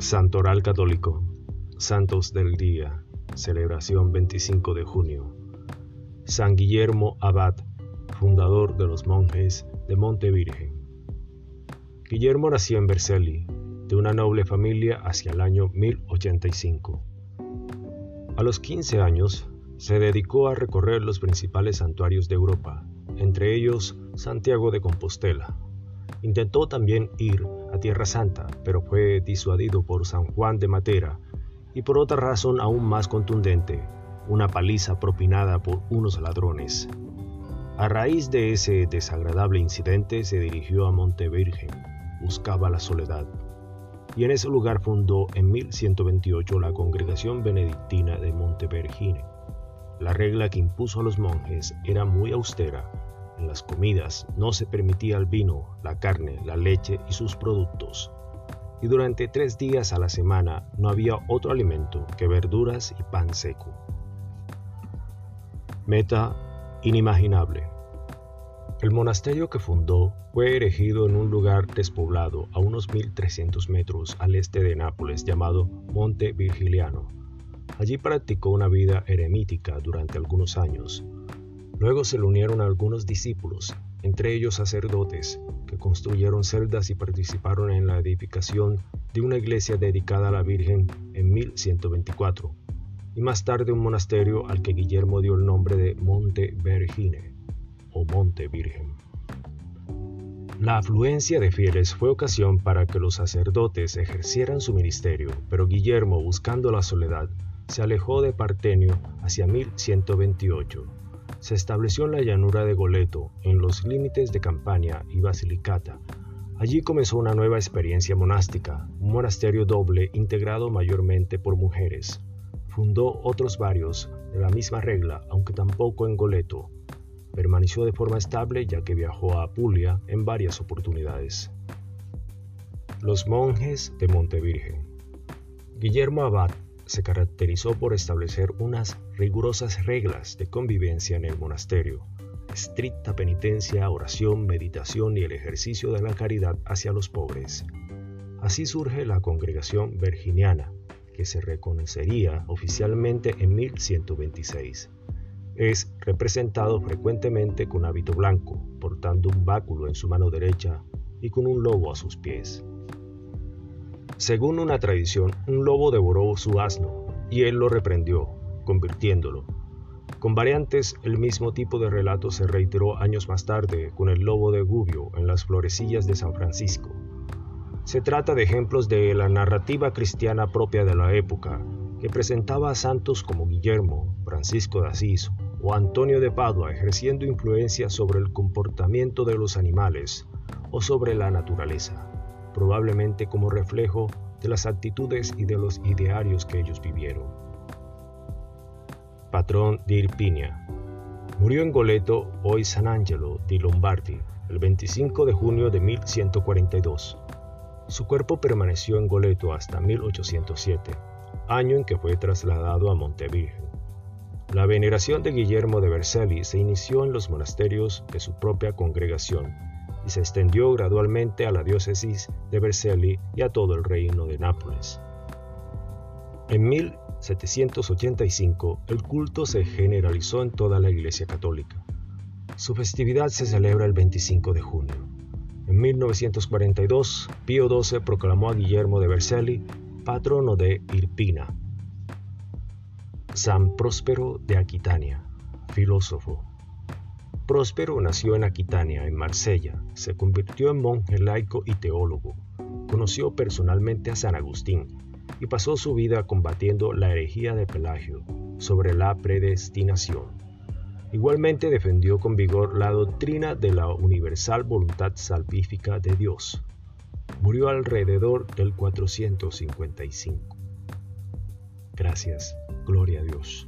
Santoral Católico, Santos del Día, celebración 25 de junio. San Guillermo Abad, fundador de los monjes de Monte Virgen. Guillermo nació en Vercelli, de una noble familia hacia el año 1085. A los 15 años se dedicó a recorrer los principales santuarios de Europa, entre ellos Santiago de Compostela. Intentó también ir a Tierra Santa, pero fue disuadido por San Juan de Matera y por otra razón aún más contundente, una paliza propinada por unos ladrones. A raíz de ese desagradable incidente se dirigió a Monte Virgen, buscaba la soledad, y en ese lugar fundó en 1128 la congregación benedictina de Montevergine. La regla que impuso a los monjes era muy austera. Las comidas no se permitía el vino, la carne, la leche y sus productos. Y durante tres días a la semana no había otro alimento que verduras y pan seco. Meta inimaginable. El monasterio que fundó fue erigido en un lugar despoblado a unos 1300 metros al este de Nápoles llamado Monte Virgiliano. Allí practicó una vida eremítica durante algunos años. Luego se le unieron algunos discípulos, entre ellos sacerdotes, que construyeron celdas y participaron en la edificación de una iglesia dedicada a la Virgen en 1124, y más tarde un monasterio al que Guillermo dio el nombre de Monte Vergine o Monte Virgen. La afluencia de fieles fue ocasión para que los sacerdotes ejercieran su ministerio, pero Guillermo, buscando la soledad, se alejó de Partenio hacia 1128. Se estableció en la llanura de Goleto, en los límites de Campania y Basilicata. Allí comenzó una nueva experiencia monástica, un monasterio doble integrado mayormente por mujeres. Fundó otros varios de la misma regla, aunque tampoco en Goleto, Permaneció de forma estable ya que viajó a Apulia en varias oportunidades. Los monjes de Montevirgen. Guillermo Abad se caracterizó por establecer unas rigurosas reglas de convivencia en el monasterio, estricta penitencia, oración, meditación y el ejercicio de la caridad hacia los pobres. Así surge la congregación virginiana, que se reconocería oficialmente en 1126. Es representado frecuentemente con hábito blanco, portando un báculo en su mano derecha y con un lobo a sus pies. Según una tradición, un lobo devoró su asno y él lo reprendió, convirtiéndolo. Con variantes, el mismo tipo de relato se reiteró años más tarde con el lobo de Gubbio en las florecillas de San Francisco. Se trata de ejemplos de la narrativa cristiana propia de la época, que presentaba a santos como Guillermo, Francisco de Asís o Antonio de Padua ejerciendo influencia sobre el comportamiento de los animales o sobre la naturaleza, probablemente como reflejo de las actitudes y de los idearios que ellos vivieron. Patrón de Irpinia. Murió en Goleto, hoy San Angelo di Lombardi, el 25 de junio de 1142. Su cuerpo permaneció en Goleto hasta 1807, año en que fue trasladado a Montevirgen. La veneración de Guillermo de Vercelli se inició en los monasterios de su propia congregación y se extendió gradualmente a la diócesis de Vercelli y a todo el reino de Nápoles. En 1785 el culto se generalizó en toda la Iglesia Católica. Su festividad se celebra el 25 de junio. En 1942, Pío XII proclamó a Guillermo de Vercelli patrono de Irpina, San Próspero de Aquitania, filósofo. Próspero nació en Aquitania, en Marsella, se convirtió en monje laico y teólogo, conoció personalmente a San Agustín y pasó su vida combatiendo la herejía de Pelagio sobre la predestinación. Igualmente defendió con vigor la doctrina de la universal voluntad salvífica de Dios. Murió alrededor del 455. Gracias. Gloria a Dios.